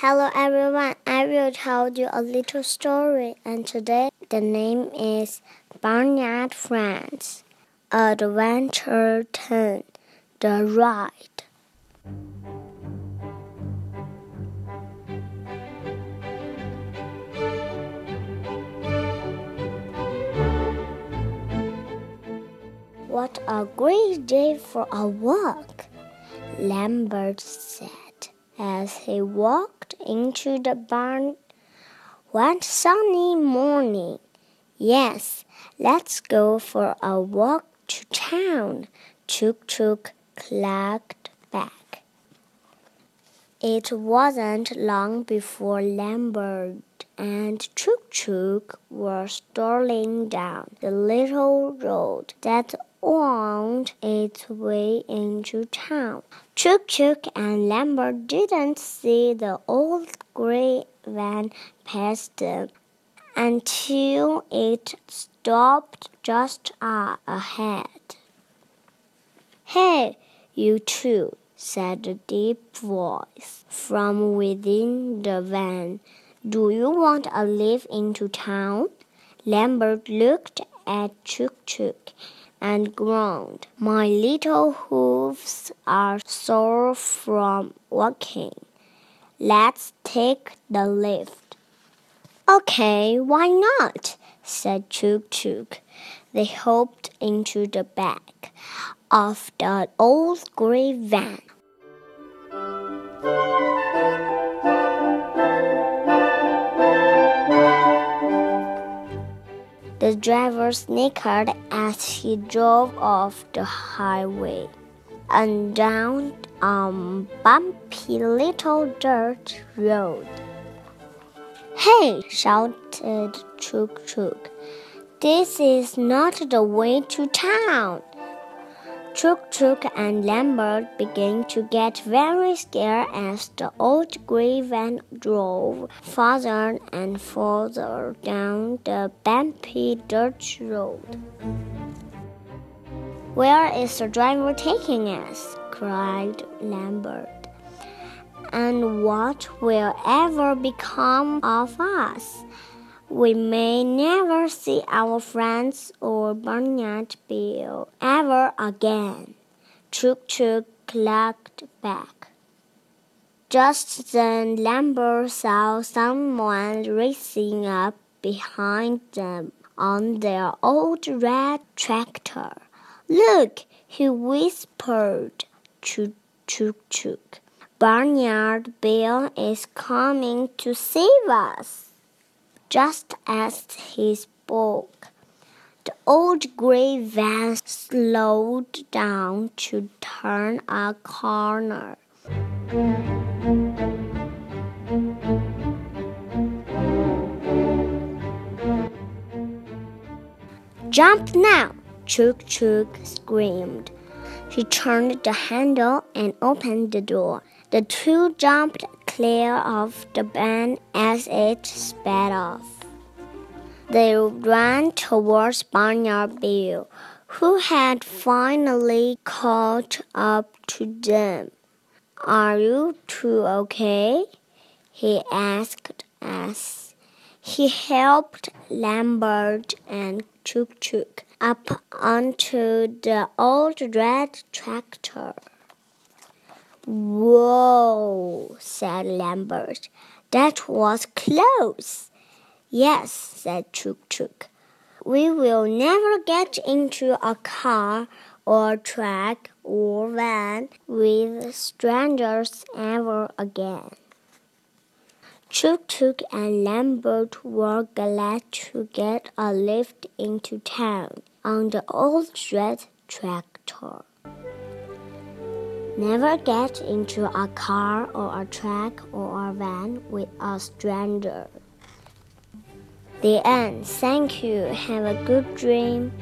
Hello everyone, I will tell you a little story, and today the name is Barnyard Friends. Adventure 10 The Ride. What a great day for a walk, Lambert said as he walked into the barn one sunny morning. Yes, let's go for a walk to town, Chook Chook clacked back. It wasn't long before Lambert and Chook Chook were strolling down the little road that wound its way into town. Chook Chook and Lambert didn't see the old gray van pass them until it stopped just up ahead. Hey, you two, said a deep voice from within the van. Do you want a lift into town? Lambert looked at Chook Chook and groaned. My little hoofs are sore from walking. Let's take the lift. Okay, why not? said Chook Chook. They hopped into the back of the old gray van. The driver snickered as he drove off the highway and down a bumpy little dirt road. Hey! shouted Chook Chook. This is not the way to town. Chook Chook and Lambert began to get very scared as the old gray van drove farther and farther down the bumpy dirt road. Where is the driver taking us? cried Lambert. And what will ever become of us? We may never see our friends or Barnyard Bill ever again. Chook Chook clucked back. Just then Lambert saw someone racing up behind them on their old red tractor. Look, he whispered to Chook Chook. Barnyard Bill is coming to save us. Just as he spoke, the old gray van slowed down to turn a corner. Jump now! Chook Chook screamed. He turned the handle and opened the door. The two jumped clear of the van as it sped off. They ran towards Barnyard Bill, who had finally caught up to them. Are you two okay? he asked as he helped Lambert and Chook Chook up onto the old red tractor. Whoa, said Lambert. That was close. Yes, said Chook Chook. We will never get into a car or truck or van with strangers ever again. Chook Chook and Lambert were glad to get a lift into town on the old red tractor. Never get into a car or a truck or a van with a stranger. The end. Thank you. Have a good dream.